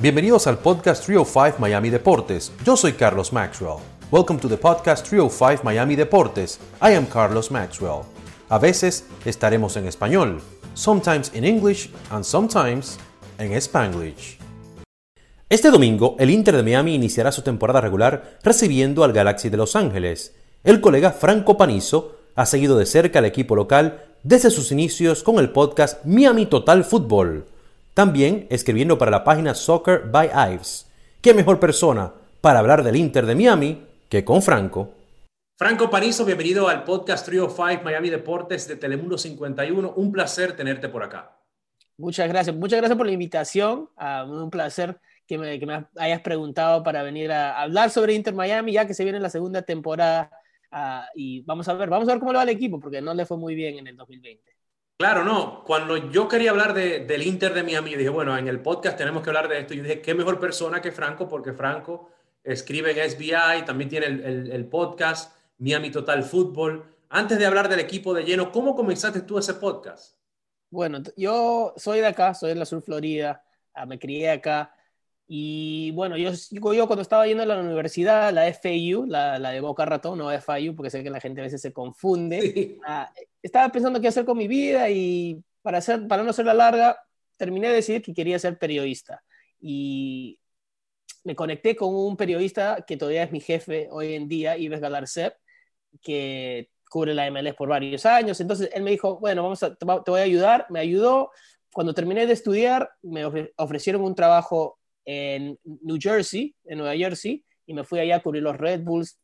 Bienvenidos al podcast 305 Miami Deportes. Yo soy Carlos Maxwell. Welcome to the podcast 305 Miami Deportes. I am Carlos Maxwell. A veces estaremos en español, sometimes in English and sometimes en Spanglish. Este domingo, el Inter de Miami iniciará su temporada regular recibiendo al Galaxy de Los Ángeles. El colega Franco Panizo ha seguido de cerca al equipo local desde sus inicios con el podcast Miami Total Fútbol también escribiendo para la página Soccer by Ives. ¿Qué mejor persona para hablar del Inter de Miami que con Franco? Franco Panizo, bienvenido al podcast 305 Miami Deportes de Telemundo 51. Un placer tenerte por acá. Muchas gracias. Muchas gracias por la invitación. Ah, un placer que me, que me, hayas preguntado para venir a hablar sobre Inter Miami, ya que se viene la segunda temporada. Uh, y vamos a ver, vamos a ver cómo le va al equipo, porque no le fue muy bien en el 2020. Claro, no. Cuando yo quería hablar de, del Inter de Miami, dije, bueno, en el podcast tenemos que hablar de esto. Y dije, qué mejor persona que Franco, porque Franco escribe en SBI, también tiene el podcast Miami Total Fútbol. Antes de hablar del equipo de lleno, ¿cómo comenzaste tú ese podcast? Bueno, yo soy de acá, soy de la Sur Florida, ah, me crié acá. Y bueno, yo, yo cuando estaba yendo a la universidad, la FAU, la, la de Boca Ratón, no FIU, porque sé que la gente a veces se confunde, sí. uh, estaba pensando qué hacer con mi vida y para, hacer, para no la larga, terminé de decidir que quería ser periodista. Y me conecté con un periodista que todavía es mi jefe hoy en día, Ives Galarcep, que cubre la MLS por varios años. Entonces él me dijo, bueno, vamos a, te voy a ayudar. Me ayudó. Cuando terminé de estudiar, me ofrecieron un trabajo en New Jersey, en Nueva Jersey, y me fui allá a cubrir los Red Bulls.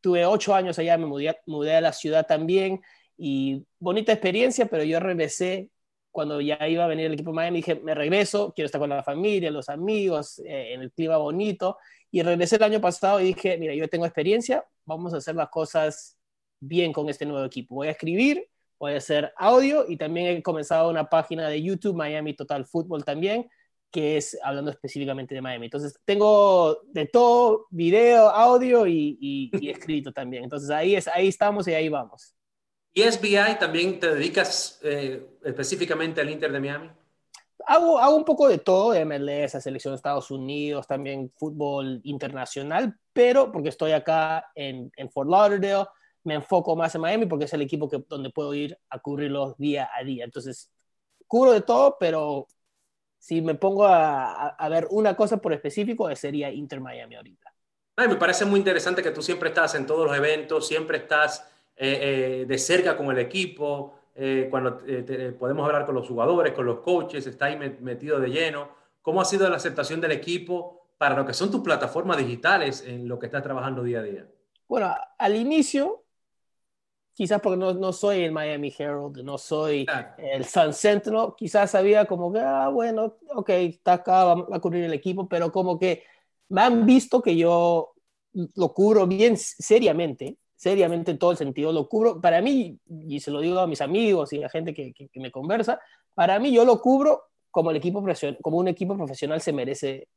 Tuve ocho años allá, me mudé, mudé a la ciudad también, y bonita experiencia, pero yo regresé cuando ya iba a venir el equipo Miami, dije, me regreso, quiero estar con la familia, los amigos, eh, en el clima bonito, y regresé el año pasado y dije, mira, yo tengo experiencia, vamos a hacer las cosas bien con este nuevo equipo. Voy a escribir, voy a hacer audio y también he comenzado una página de YouTube, Miami Total Football también, que es hablando específicamente de Miami. Entonces, tengo de todo, video, audio y, y, y escrito también. Entonces, ahí, es, ahí estamos y ahí vamos. ¿Y SBI también te dedicas eh, específicamente al Inter de Miami? Hago, hago un poco de todo, MLS, selección de Estados Unidos, también fútbol internacional, pero porque estoy acá en, en Fort Lauderdale, me enfoco más en Miami porque es el equipo que, donde puedo ir a cubrirlos día a día. Entonces, cubro de todo, pero si me pongo a, ver una cosa por específico, sería Inter Miami ahorita. Ay, me parece muy interesante que tú siempre estás en todos los eventos, siempre estás eh, eh, de cerca con el equipo, eh, cuando te, podemos hablar con los jugadores, con los coaches, está ahí metido de lleno. ¿Cómo ha sido la aceptación del equipo para lo que son tus plataformas digitales en lo que estás trabajando día a día? Bueno, al inicio, quizás porque no, no soy el Miami Herald, no soy claro. el Sun Sentinel, quizás sabía como que, ah, bueno, ok, está acá, va, a cubrir el equipo, pero como que me han visto que yo lo cubro bien seriamente, seriamente en todo el sentido, lo cubro, para mí, y se lo digo a mis amigos y a la gente que, que, que me conversa, para mí yo lo cubro como, el equipo como un equipo profesional se merece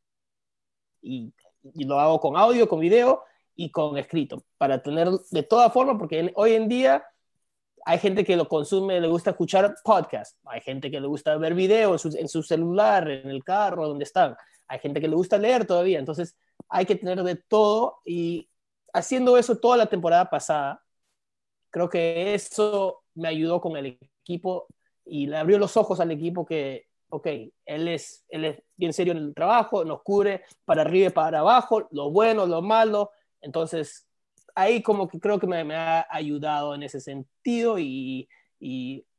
y, y, lo hago con audio, con video y con escrito, para tener de toda forma, porque hoy en día hay gente que lo consume, le gusta escuchar podcast, hay gente que le gusta ver video en su, en su celular, en el carro, donde están, hay gente que le gusta leer todavía, entonces hay que tener de todo y haciendo eso toda la temporada pasada, creo que eso me ayudó con el equipo y le abrió los ojos al equipo que, ok, él es, él es bien serio en el trabajo, nos cubre para arriba y para abajo, lo bueno, lo malo. Entonces, ahí como que creo que me, ha ayudado en ese sentido y,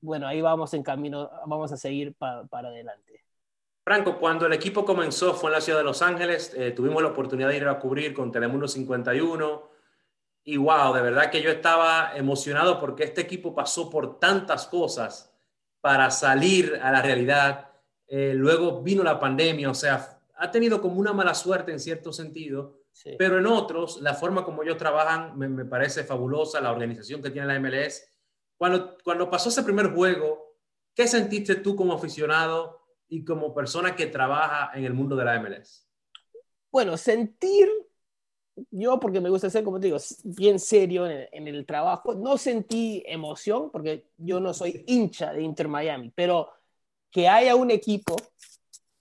bueno, ahí vamos en camino, vamos a seguir pa, para adelante. Franco, cuando el equipo comenzó fue en la ciudad de Los Ángeles, eh, tuvimos la oportunidad de ir a cubrir con Telemundo 51 y wow, de verdad que yo estaba emocionado porque este equipo pasó por tantas cosas para salir a la realidad. Eh, luego vino la pandemia, o sea, ha tenido como una mala suerte en cierto sentido, sí. pero en otros, la forma como ellos trabajan me, me, parece fabulosa, la organización que tiene la MLS. Cuando, cuando pasó ese primer juego, ¿qué sentiste tú como aficionado? y como persona que trabaja en el mundo de la MLS? Bueno, sentir, yo porque me gusta ser, como te digo, bien serio en el, en el, trabajo, no sentí emoción porque yo no soy hincha de Inter Miami, pero que haya un equipo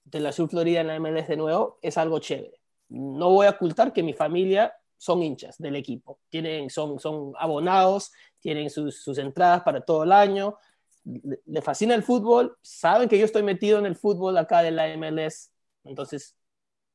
de la Sur Florida en la MLS de nuevo es algo chévere. No voy a ocultar que mi familia son hinchas del equipo, tienen, son, son abonados, tienen sus, sus entradas para todo el año, le, fascina el fútbol, saben que yo estoy metido en el fútbol acá de la MLS, entonces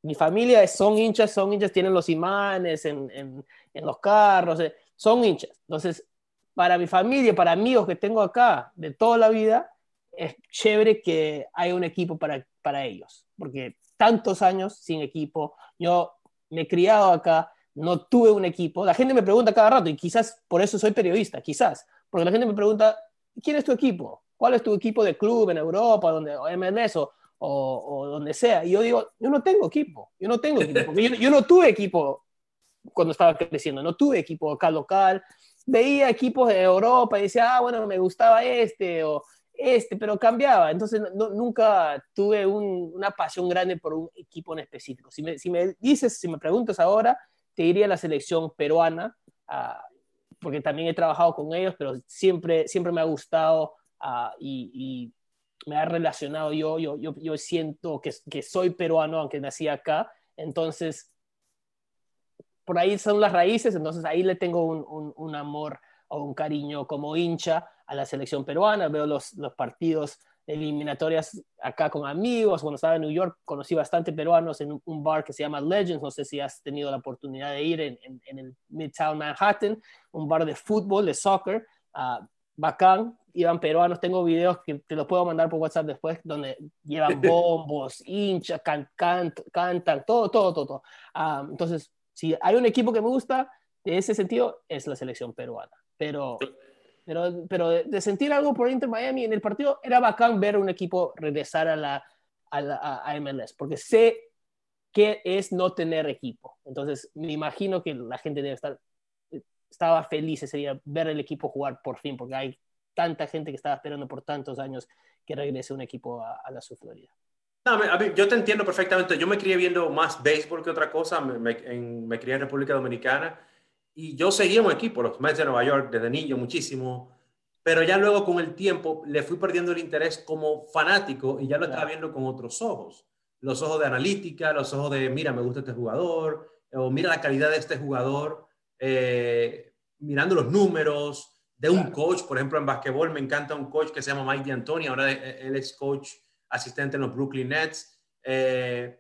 mi familia son hinchas, son hinchas, tienen los imanes en, en, en los carros, eh, son hinchas. Entonces, para mi familia, para amigos que tengo acá de toda la vida, es chévere que haya un equipo para, para ellos, porque tantos años sin equipo, yo me he criado acá, no tuve un equipo, la gente me pregunta cada rato y quizás por eso soy periodista, quizás, porque la gente me pregunta, ¿quién es tu equipo? ¿Cuál es tu equipo de club en Europa, donde, o MLS o, o, donde sea? Y yo digo, yo no tengo equipo, yo no tengo equipo, porque yo, yo no tuve equipo cuando estaba creciendo, no tuve equipo acá local, veía equipos de Europa y decía, ah, bueno, me gustaba este o este, pero cambiaba. Entonces nunca tuve una pasión grande por un equipo en específico. Si me, si me, dices, si me preguntas ahora, te diría la selección peruana, uh, porque también he trabajado con ellos, pero siempre, siempre me ha gustado uh, y, y, me ha relacionado yo, yo, yo, yo siento que, que soy peruano, aunque nací acá. Entonces, por ahí son las raíces, entonces ahí le tengo un, un, un amor o un cariño como hincha a la selección peruana, veo los, los partidos eliminatorias acá con amigos, cuando estaba en New York conocí bastante peruanos en un bar que se llama Legends, no sé si has tenido la oportunidad de ir en, en, en el Midtown Manhattan, un bar de fútbol, de soccer, uh, bacán, iban peruanos, tengo videos que te los puedo mandar por WhatsApp después, donde llevan bombos, hinchas, can, can, cantan, todo, todo, todo. todo. Uh, entonces, si hay un equipo que me gusta, de ese sentido, es la selección peruana. Pero, pero, pero de sentir algo por Inter Miami en el partido, era bacán ver un equipo regresar a la, a, la, a MLS, porque sé qué es no tener equipo. Entonces, me imagino que la gente debe estar, estaba feliz ese día ver el equipo jugar por fin, porque hay tanta gente que estaba esperando por tantos años que regrese un equipo a, a la Florida. No, yo te entiendo perfectamente. Yo me crié viendo más béisbol que otra cosa. Me, me, en, me crié en República Dominicana y yo seguía un equipo, los Mets de Nueva York, desde niño muchísimo. Pero ya luego con el tiempo le fui perdiendo el interés como fanático y ya lo estaba viendo con otros ojos. Los ojos de analítica, los ojos de, mira, me gusta este jugador, o mira la calidad de este jugador, eh, mirando los números de un coach. Por ejemplo, en basquetbol me encanta un coach que se llama Mike D'Antoni, ahora él es coach asistente en los Brooklyn Nets. Eh,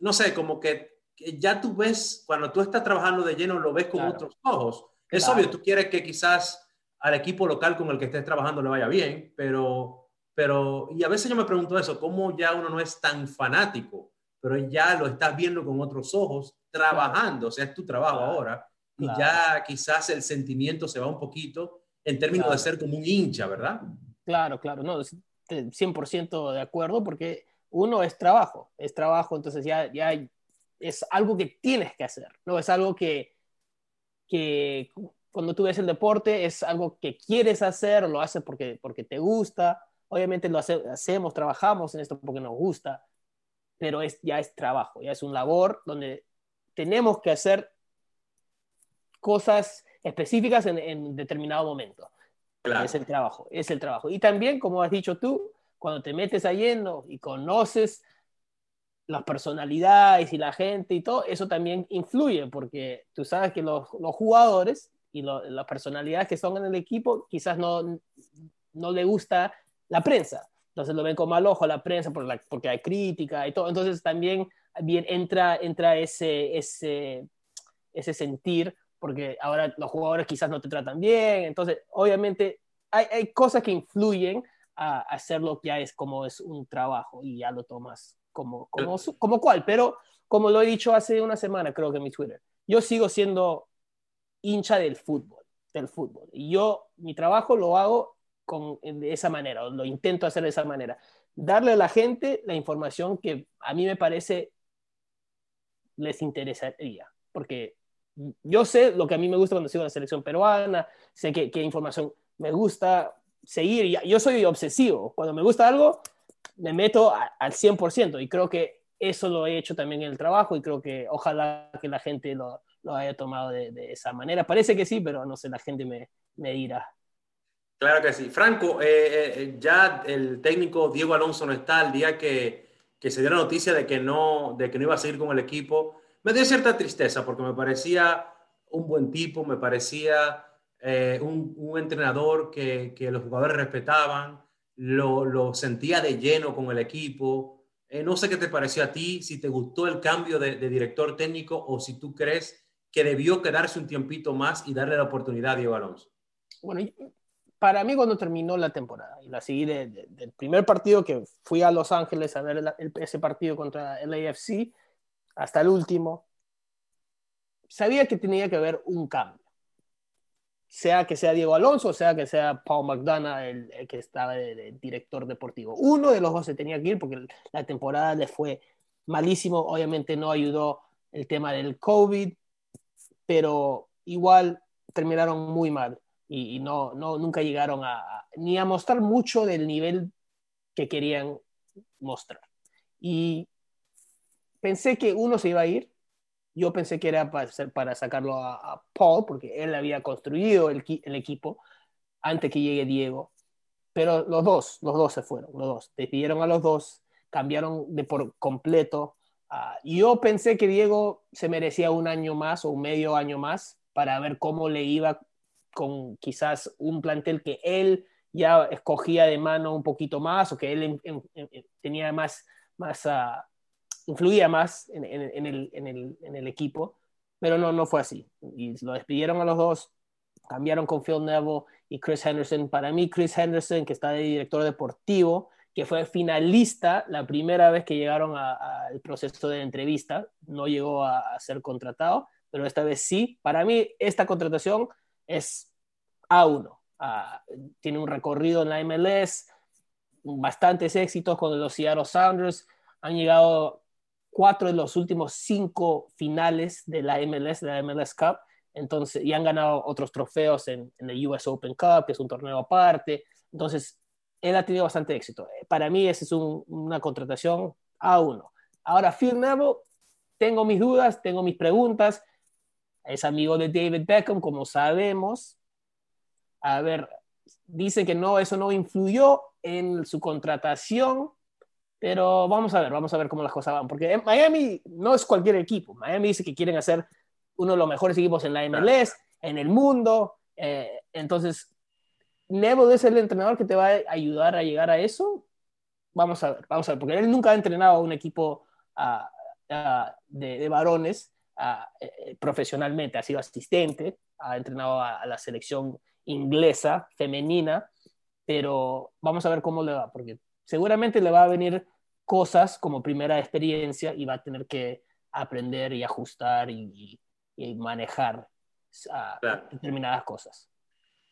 no sé, como que, ya tú ves, cuando tú estás trabajando de lleno, lo ves con claro. otros ojos. Es claro. obvio, tú quieres que quizás al equipo local con el que estés trabajando le vaya bien, pero, pero, y a veces yo me pregunto eso, ¿cómo ya uno no es tan fanático, pero ya lo estás viendo con otros ojos, trabajando, claro. o sea, es tu trabajo ahora, y ya quizás el sentimiento se va un poquito en términos de ser como un hincha, ¿verdad? Claro, claro, no, 100% de acuerdo, porque uno es trabajo, es trabajo, entonces ya, ya es algo que tienes que hacer, ¿no? Es algo que, que cuando tú ves el deporte es algo que quieres hacer, lo haces porque, porque te gusta, obviamente lo hace, hacemos, trabajamos en esto porque nos gusta, pero es, ya es trabajo, ya es un labor donde tenemos que hacer cosas específicas en, en determinado momento. Claro. Es el trabajo, es el trabajo. Y también, como has dicho tú, cuando te metes a lleno y conoces las personalidades y la gente y todo, eso también influye, porque tú sabes que los, los jugadores y lo, las personalidades que son en el equipo quizás no, no le gusta la prensa. Entonces lo ven con mal ojo la prensa porque hay crítica y todo. Entonces también bien entra, entra ese, ese, ese sentir porque ahora los jugadores quizás no te tratan bien, entonces obviamente hay, hay cosas que influyen a, a hacerlo ya es como es un trabajo y ya lo tomas como, como, como cual, pero como lo he dicho hace una semana creo que en mi Twitter, yo sigo siendo hincha del fútbol, del fútbol, y yo mi trabajo lo hago con, de esa manera, o lo intento hacer de esa manera, darle a la gente la información que a mí me parece les interesaría, porque yo sé lo que a mí me gusta cuando sigo la selección peruana, sé qué, qué información me gusta seguir. Yo soy obsesivo. Cuando me gusta algo, me meto a, al 100% y creo que eso lo he hecho también en el trabajo y creo que ojalá que la gente lo, lo haya tomado de, de, esa manera. Parece que sí, pero no sé, la gente me, me dirá. Claro que sí. Franco, eh, eh, ya el técnico Diego Alonso no está el día que que se dio la noticia de que no, de que no iba a seguir con el equipo, me dio cierta tristeza porque me parecía un buen tipo, me parecía eh, un, un, entrenador que, que, los jugadores respetaban, lo, lo, sentía de lleno con el equipo. Eh, no sé qué te pareció a ti, si te gustó el cambio de, director técnico o si tú crees que debió quedarse un tiempito más y darle la oportunidad a Diego Alonso. Bueno, para mí cuando terminó la temporada y la seguí de, de, del primer partido que fui a Los Ángeles a ver ese partido contra el AFC, hasta el último, sabía que tenía que haber un cambio. Sea que sea Diego Alonso, sea que sea Paul McDonough, el, que estaba de, director deportivo. Uno de los dos se tenía que ir porque la temporada le fue malísimo. Obviamente no ayudó el tema del COVID, pero igual terminaron muy mal y, no, no, nunca llegaron a, ni a mostrar mucho del nivel que querían mostrar. Y pensé que uno se iba a ir. Yo pensé que era para, sacarlo a, Paul, porque él había construido el, equipo antes que llegue Diego. Pero los dos, los dos se fueron, los dos. Despidieron a los dos, cambiaron de por completo. Uh, yo pensé que Diego se merecía un año más o un medio año más para ver cómo le iba con quizás un plantel que él ya escogía de mano un poquito más o que él en, en, en, tenía más, más uh, influía más en, en, en, el, el, en, el, equipo, pero no, no fue así. Y lo despidieron a los dos, cambiaron con Phil Neville y Chris Henderson. Para mí, Chris Henderson, que está de director deportivo, que fue finalista la primera vez que llegaron al proceso de entrevista, no llegó a, a, ser contratado, pero esta vez sí. Para mí, esta contratación es A1. Uh, tiene un recorrido en la MLS, bastantes éxitos con los Seattle Sounders, han llegado cuatro de los últimos cinco finales de la MLS, de la MLS Cup, entonces, y han ganado otros trofeos en, en el US Open Cup, que es un torneo aparte, entonces, él ha tenido bastante éxito. Para mí, esa es un, una contratación a uno. Ahora, Phil Neville, tengo mis dudas, tengo mis preguntas, es amigo de David Beckham, como sabemos. A ver, dice que no, eso no influyó en su contratación, pero vamos a ver, vamos a ver cómo las cosas van, porque Miami no es cualquier equipo. Miami dice que quieren hacer uno de los mejores equipos en la MLS, en el mundo. Eh, entonces, Neville es el entrenador que te va a ayudar a llegar a eso. Vamos a ver, vamos a ver, porque él nunca ha entrenado a un equipo uh, uh, de, de, varones uh, profesionalmente, ha sido asistente, ha entrenado a, a la selección inglesa femenina, pero vamos a ver cómo le va, porque seguramente le va a venir cosas como primera experiencia y va a tener que aprender y ajustar y, y manejar uh, claro. determinadas cosas.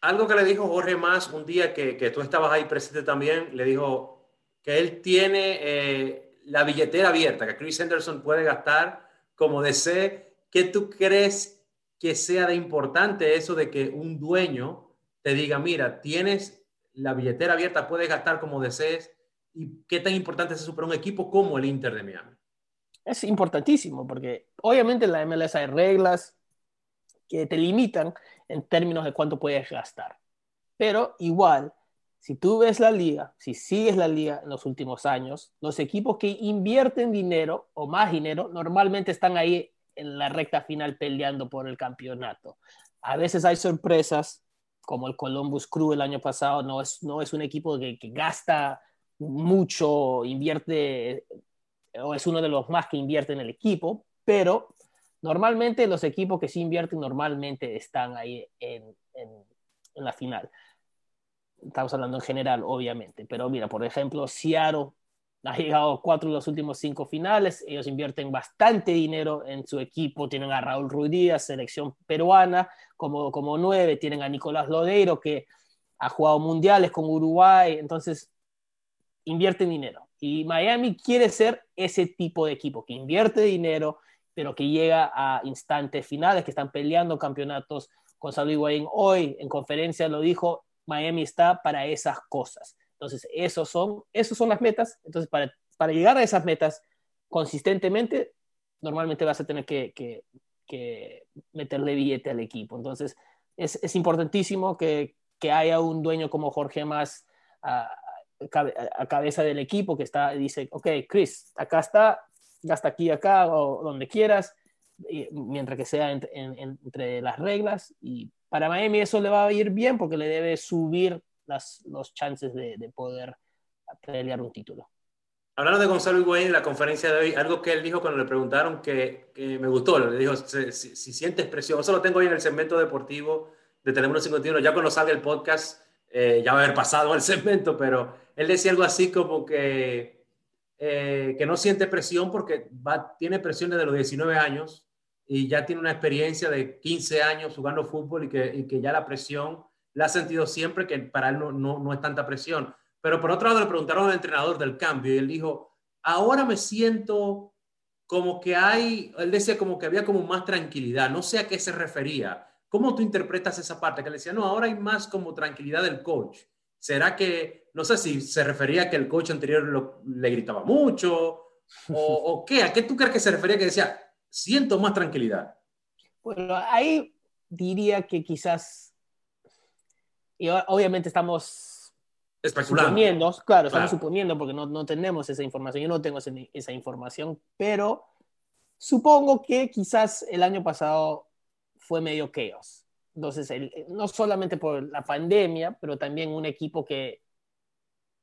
Algo que le dijo Jorge Más un día que, que, tú estabas ahí presente también, le dijo que él tiene eh, la billetera abierta, que Chris Henderson puede gastar como desee. ¿Qué tú crees que sea de importante eso de que un dueño te diga, mira, tienes la billetera abierta, puedes gastar como desees? ¿Y qué tan importante es eso para un equipo como el Inter de Miami? Es importantísimo porque obviamente en la MLS hay reglas que te limitan en términos de cuánto puedes gastar. Pero igual, si tú ves la liga, si sigues la liga en los últimos años, los equipos que invierten dinero o más dinero normalmente están ahí en la recta final peleando por el campeonato. A veces hay sorpresas, como el Columbus Crew el año pasado, no es, no es un equipo que, que gasta mucho, invierte, o es uno de los más que invierte en el equipo, pero normalmente los equipos que sí invierten normalmente están ahí en, en, en, la final. Estamos hablando en general, obviamente, pero mira, por ejemplo, Seattle ha llegado a cuatro de los últimos cinco finales, ellos invierten bastante dinero en su equipo, tienen a Raúl Ruiz Díaz, selección peruana, como, como nueve, tienen a Nicolás Lodeiro, que ha jugado mundiales con Uruguay, entonces invierten dinero. Y Miami quiere ser ese tipo de equipo que invierte dinero, pero que llega a instantes finales, que están peleando campeonatos. Gonzalo Higuaín hoy en conferencia lo dijo, Miami está para esas cosas. Entonces, esos son, esos son las metas. Entonces, para, para llegar a esas metas consistentemente, normalmente vas a tener que, que, meterle billete al equipo. Entonces, es, es importantísimo que, que, haya un dueño como Jorge Más uh, a cabeza del equipo que está, dice, ok, Chris, acá está, hasta aquí, acá, o donde quieras, mientras que sea entre las reglas. Y para Miami eso le va a ir bien porque le debe subir las, los chances de, de poder pelear un título. Hablando de Gonzalo Higuaín en la conferencia de hoy, algo que él dijo cuando le preguntaron que, que me gustó, le dijo, si, si, sientes presión, eso lo tengo hoy en el segmento deportivo de Telemundo 51, ya cuando salga el podcast, eh, ya va a haber pasado el segmento, pero él decía algo así como que, eh, que no siente presión porque va, tiene presión desde los 19 años y ya tiene una experiencia de 15 años jugando fútbol y que, ya la presión la ha sentido siempre, que para él no, no, no es tanta presión pero por otro lado le preguntaron al entrenador del cambio y él dijo, ahora me siento como que hay, él decía como que había como más tranquilidad, no sé a qué se refería. ¿Cómo tú interpretas esa parte? Que le decía, no, ahora hay más como tranquilidad del coach. ¿Será que, no sé si se refería a que el coach anterior le gritaba mucho o, o, qué? ¿A qué tú crees que se refería que decía, siento más tranquilidad? Bueno, ahí diría que quizás, y obviamente estamos Suponiendo, claro, estamos suponiendo porque no, no, tenemos esa información, yo no tengo esa, información, pero supongo que quizás el año pasado fue medio chaos. Entonces, no solamente por la pandemia, pero también un equipo que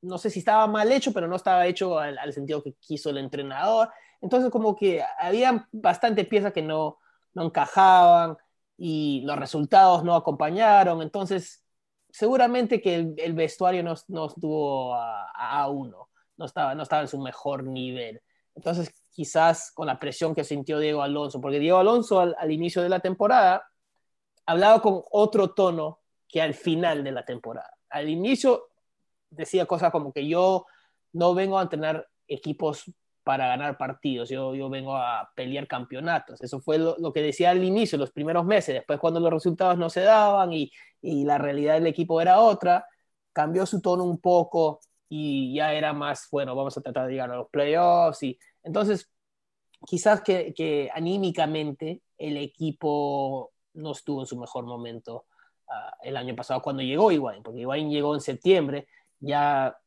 no sé si estaba mal hecho, pero no estaba hecho al, al sentido que quiso el entrenador. Entonces, como que había bastante piezas que no, no encajaban y los resultados no acompañaron. Entonces, seguramente que el, vestuario no, no estuvo a, uno, no estaba, no estaba en su mejor nivel. Entonces, quizás con la presión que sintió Diego Alonso, porque Diego Alonso al, inicio de la temporada hablaba con otro tono que al final de la temporada. Al inicio decía cosas como que yo no vengo a tener equipos para ganar partidos, yo, yo vengo a pelear campeonatos. Eso fue lo, que decía al inicio, los primeros meses. Después cuando los resultados no se daban y, y la realidad del equipo era otra, cambió su tono un poco y ya era más, bueno, vamos a tratar de llegar a los playoffs. Y, entonces, quizás que, que anímicamente el equipo no estuvo en su mejor momento uh, el año pasado cuando llegó Iguain, porque Iguain llegó en septiembre, ya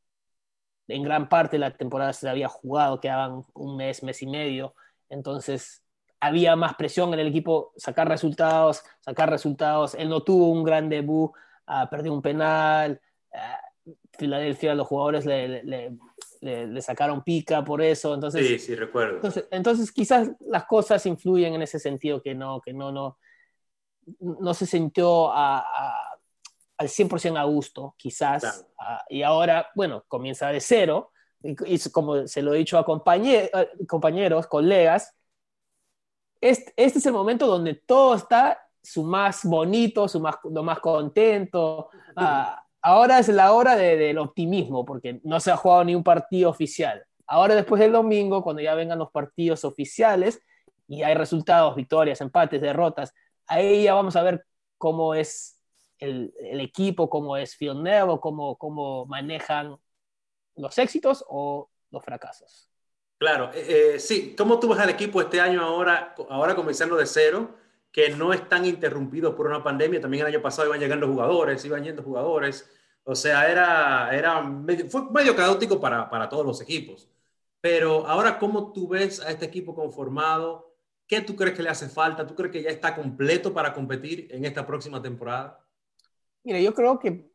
en gran parte de la temporada se había jugado, quedaban un mes, mes y medio, entonces había más presión en el equipo, sacar resultados, sacar resultados, él no tuvo un gran debut, uh, perdió un penal, uh, Filadelfia, los jugadores le, le, le, sacaron pica por eso, entonces... Sí, sí, recuerdo. Entonces, entonces, quizás las cosas influyen en ese sentido que no, que no, no, no se sintió a, a al 100% a gusto, quizás, y ahora, bueno, comienza de cero, y, como se lo he dicho a compañeros, colegas, este, este, es el momento donde todo está su más bonito, su más, lo más contento. Ah, ahora es la hora del optimismo, porque no se ha jugado ni un partido oficial. Ahora después del domingo, cuando ya vengan los partidos oficiales y hay resultados, victorias, empates, derrotas, ahí ya vamos a ver cómo es el, equipo, cómo es Phil Neville, cómo, cómo manejan los éxitos o los fracasos. Claro, eh, eh, sí, ¿cómo tú ves al equipo este año ahora, ahora comenzando de cero, que no están interrumpidos por una pandemia? También el año pasado iban llegando jugadores, iban yendo jugadores, o sea, era, era fue medio caótico para, para todos los equipos. Pero ahora, ¿cómo tú ves a este equipo conformado? ¿Qué tú crees que le hace falta? ¿Tú crees que ya está completo para competir en esta próxima temporada? Mira, yo creo que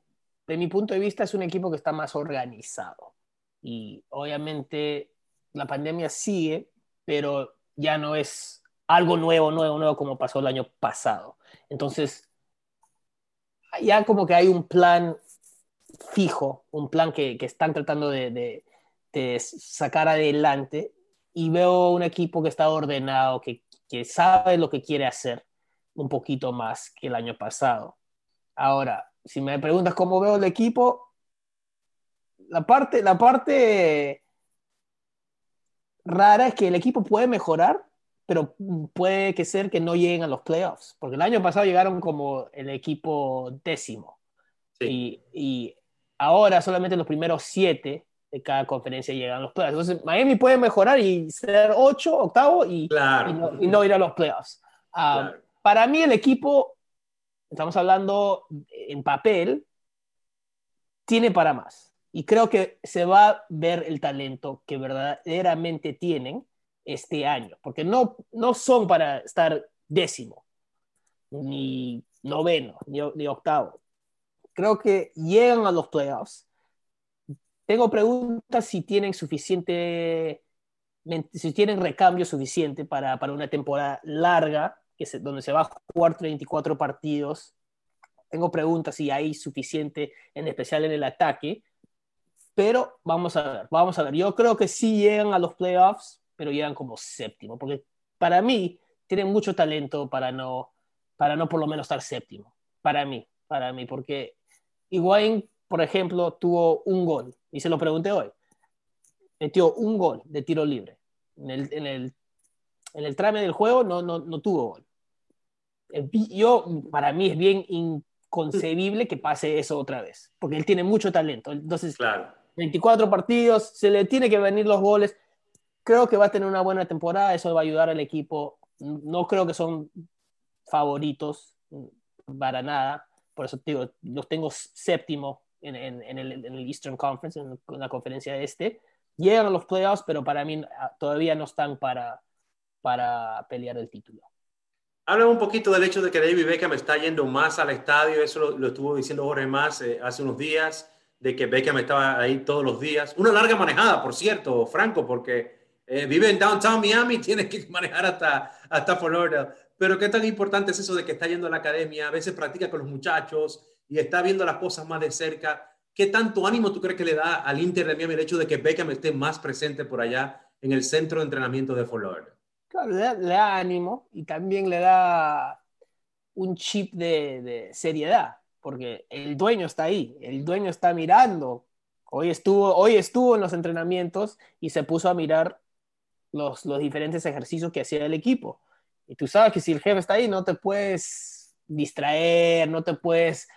de mi punto de vista es un equipo que está más organizado. Y obviamente la pandemia sigue, pero ya no es algo nuevo, nuevo, nuevo como pasó el año pasado. Entonces, ya como que hay un plan fijo, un plan que, que están tratando de, de, de, sacar adelante y veo un equipo que está ordenado, que, que sabe lo que quiere hacer un poquito más que el año pasado. Ahora, si me preguntas cómo veo el equipo, la parte, la parte rara es que el equipo puede mejorar, pero puede que ser que no lleguen a los playoffs, porque el año pasado llegaron como el equipo décimo. Y, ahora solamente los primeros siete de cada conferencia llegan los playoffs. Entonces, Miami puede mejorar y ser ocho, octavo y, y, no, ir a los playoffs. Ah, para mí el equipo estamos hablando en papel, tiene para más. Y creo que se va a ver el talento que verdaderamente tienen este año, porque no, no son para estar décimo, ni noveno, ni, ni octavo. Creo que llegan a los playoffs. Tengo preguntas si tienen suficiente, si tienen recambio suficiente para, para una temporada larga, que se, donde se va a jugar 34 partidos. Tengo preguntas si hay suficiente, en especial en el ataque. Pero vamos a ver, vamos a ver. Yo creo que sí llegan a los playoffs, pero llegan como séptimo, porque para mí tienen mucho talento para no, para no por lo menos estar séptimo. Para mí, para mí, porque Higuaín, por ejemplo, tuvo un gol, y se lo pregunté hoy. Metió un gol de tiro libre. En el, en el, en el trame del juego no, no, no tuvo gol. Yo, para mí es bien inconcebible que pase eso otra vez, porque él tiene mucho talento. Entonces, claro. 24 partidos, se le tiene que venir los goles. Creo que va a tener una buena temporada, eso va a ayudar al equipo. No creo que son favoritos para nada, por eso digo, los tengo séptimo en, en, en, el, en el, Eastern Conference, en, la conferencia este. Llegan a los playoffs, pero para mí ah, todavía no están para, para pelear el título. Habla un poquito del hecho de que David Beckham está yendo más al estadio, eso lo, lo estuvo diciendo Jorge Más eh, hace unos días de que Beckham estaba ahí todos los días. Una larga manejada, por cierto, Franco, porque eh, vive en downtown Miami, tiene que manejar hasta, hasta Florida. Pero qué tan importante es eso de que está yendo a la academia, a veces practica con los muchachos y está viendo las cosas más de cerca. ¿Qué tanto ánimo tú crees que le da al Inter de Miami el hecho de que Beckham esté más presente por allá en el centro de entrenamiento de Florida? Claro, le da, le da, ánimo y también le da un chip de, de seriedad porque el dueño está ahí, el dueño está mirando. Hoy estuvo, hoy estuvo en los entrenamientos y se puso a mirar los, los diferentes ejercicios que hacía el equipo. Y tú sabes que si el jefe está ahí, no te puedes distraer, no te puedes,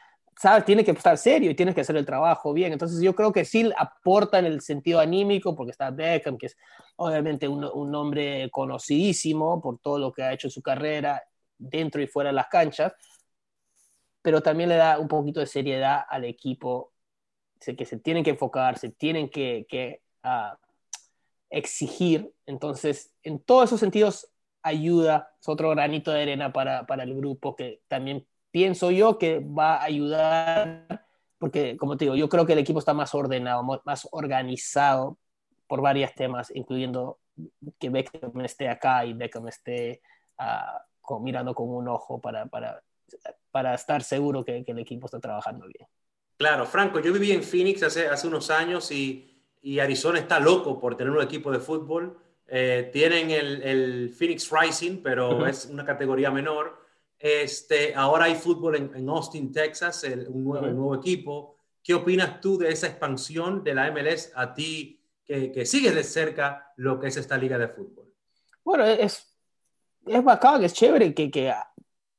sabes, tiene que estar serio y tienes que hacer el trabajo bien. Entonces yo creo que sí aporta en el sentido anímico, porque está Beckham, que es obviamente un, un hombre conocidísimo por todo lo que ha hecho en su carrera dentro y fuera de las canchas, pero también le da un poquito de seriedad al equipo, que se tienen que enfocar, se tienen que, que uh, exigir. Entonces, en todos esos sentidos, ayuda, es otro granito de arena para, para el grupo que también pienso yo que va a ayudar, porque como te digo, yo creo que el equipo está más ordenado, más organizado por varios temas, incluyendo que Beckham esté acá y Beckham esté uh, mirando con un ojo para, para para estar seguro que, que, el equipo está trabajando bien. Claro, Franco, yo viví en Phoenix hace, hace unos años y, y Arizona está loco por tener un equipo de fútbol. Eh, tienen el, el, Phoenix Rising, pero uh -huh. es una categoría menor. Este, ahora hay fútbol en, en Austin, Texas, el, un nuevo, -huh. nuevo, equipo. ¿Qué opinas tú de esa expansión de la MLS a ti que, que sigues de cerca lo que es esta liga de fútbol? Bueno, es, es bacán, es chévere que, que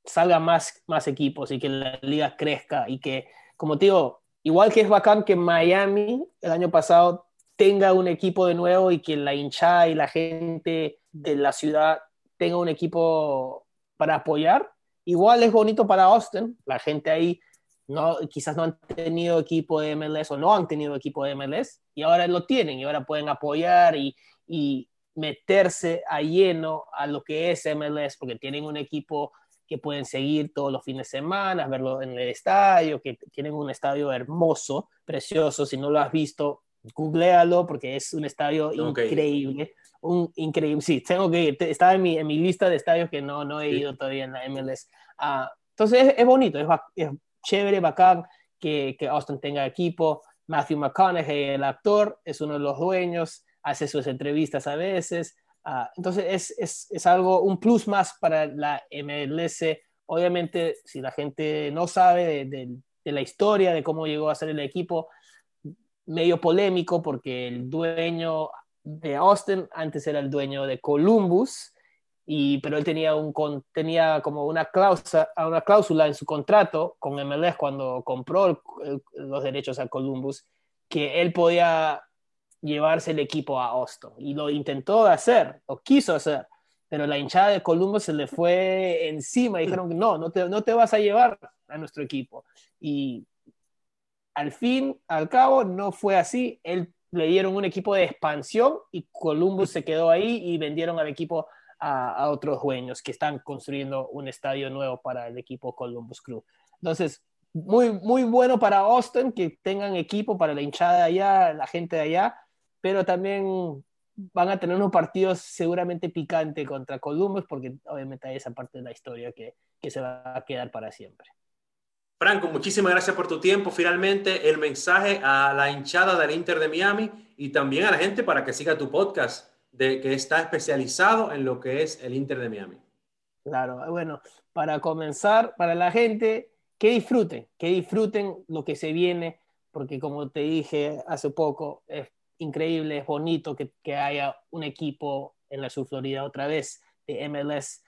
salgan más, más equipos y que la liga crezca y que, como te digo, igual que es bacán que Miami el año pasado tenga un equipo de nuevo y que la hinchada y la gente de la ciudad tenga un equipo para apoyar, igual es bonito para Austin, la gente ahí no, quizás no han tenido equipo de MLS o no han tenido equipo de MLS y ahora lo tienen y ahora pueden apoyar y, y meterse a lleno a lo que es MLS porque tienen un equipo que pueden seguir todos los fines de semana, verlo en el estadio, que tienen un estadio hermoso, precioso. Si no lo has visto, googlealo porque es un estadio okay. increíble. Un increíble, sí, tengo que ir. Está en mi, en mi lista de estadios que no, no he ido todavía en la MLS. Uh, entonces es, es bonito, es, es, chévere, bacán que, que Austin tenga equipo. Matthew McConaughey, el actor, es uno de los dueños, hace sus entrevistas a veces. Uh, entonces es, es, es, algo, un plus más para la MLS. Obviamente, si la gente no sabe de, de, de, la historia, de cómo llegó a ser el equipo, medio polémico porque el dueño de Austin antes era el dueño de Columbus, y, pero él tenía, un, tenía como una cláusula, una cláusula en su contrato con MLS cuando compró los derechos a Columbus, que él podía llevarse el equipo a Austin. Y lo intentó hacer, o quiso hacer, pero la hinchada de Columbus se le fue encima y dijeron, no, no te, no te vas a llevar a nuestro equipo. Y al fin, al cabo, no fue así. Él le dieron un equipo de expansión y Columbus se quedó ahí y vendieron al equipo a, otros dueños que están construyendo un estadio nuevo para el equipo Columbus Crew. Entonces, muy, muy bueno para Austin que tengan equipo para la hinchada de allá, la gente de allá, pero también van a tener unos partidos seguramente picantes contra Columbus porque obviamente hay esa parte de la historia que, que se va a quedar para siempre. Franco, muchísimas gracias por tu tiempo. Finalmente, el mensaje a la hinchada del Inter de Miami y también a la gente para que siga tu podcast, que está especializado en lo que es el Inter de Miami. Claro, bueno, para comenzar, para la gente, que disfruten, que disfruten lo que se viene, porque como te dije hace poco, es increíble, es bonito que, haya un equipo en la Sur Florida otra vez de MLS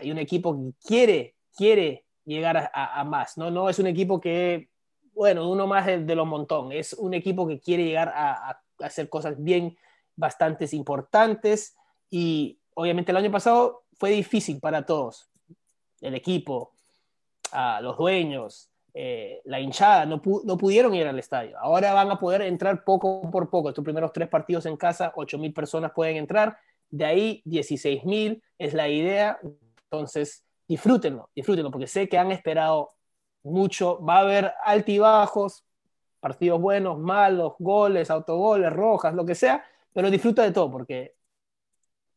y un equipo que quiere, quiere llegar a, más, ¿no? No es un equipo que, bueno, uno más de, los montón, es un equipo que quiere llegar a, hacer cosas bien, bastante importantes y obviamente el año pasado fue difícil para todos, el equipo, a los dueños, eh, la hinchada, no, no, pudieron ir al estadio. Ahora van a poder entrar poco por poco. Estos primeros tres partidos en casa, 8 mil personas pueden entrar. De ahí, 16 mil es la idea. Entonces, disfrútenlo, disfrútenlo, porque sé que han esperado mucho. Va a haber altibajos, partidos buenos, malos, goles, autogoles, rojas, lo que sea, pero disfruta de todo, porque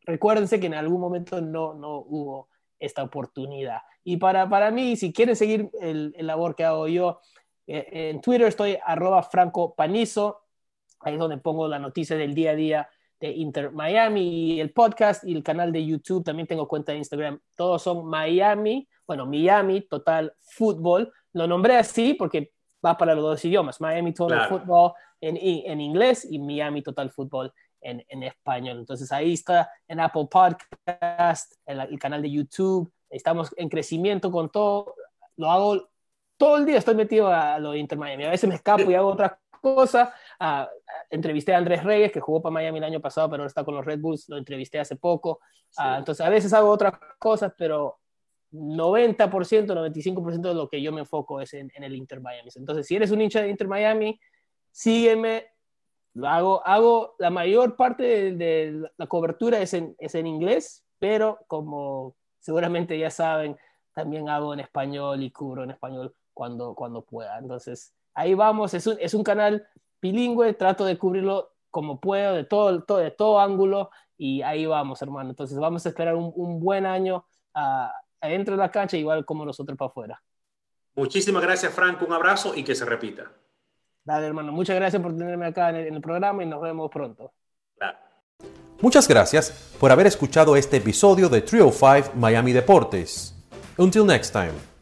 recuérdense que en algún momento no, no hubo esta oportunidad. Y para, para mí, si quieren seguir el, labor que hago yo, eh, en Twitter estoy arroba franco panizo, ahí es donde pongo la noticia del día a día de Inter Miami y el podcast y el canal de YouTube, también tengo cuenta de Instagram, todos son Miami, bueno, Miami Total Fútbol, lo nombré así porque va para los dos idiomas, Miami Total Football en, en, inglés y Miami Total Fútbol en, en, español. Entonces ahí está en Apple Podcast, en el canal de YouTube, estamos en crecimiento con todo, lo hago todo el día, estoy metido a lo de Inter Miami, a veces me escapo y hago otras cosas, ah, entrevisté a Andrés Reyes, que jugó para Miami el año pasado, pero ahora está con los Red Bulls, lo entrevisté hace poco. Ah, entonces, a veces hago otras cosas, pero 90%, 95% de lo que yo me enfoco es en, el Inter Miami. Entonces, si eres un hincha de Inter Miami, sígueme. Lo hago, hago la mayor parte de, la cobertura es en, es en inglés, pero como seguramente ya saben, también hago en español y cubro en español cuando, cuando pueda. Entonces, ahí vamos, es un, es un canal bilingüe, trato de cubrirlo como puedo, de todo, todo, de todo ángulo, y ahí vamos, hermano. Entonces vamos a esperar un, un buen año uh, adentro de la cancha, igual como nosotros para afuera. Muchísimas gracias, Franco. Un abrazo y que se repita. Dale, hermano. Muchas gracias por tenerme acá en el, en el programa y nos vemos pronto. Claro. Muchas gracias por haber escuchado este episodio de Trio 5 Miami Deportes. Until next time.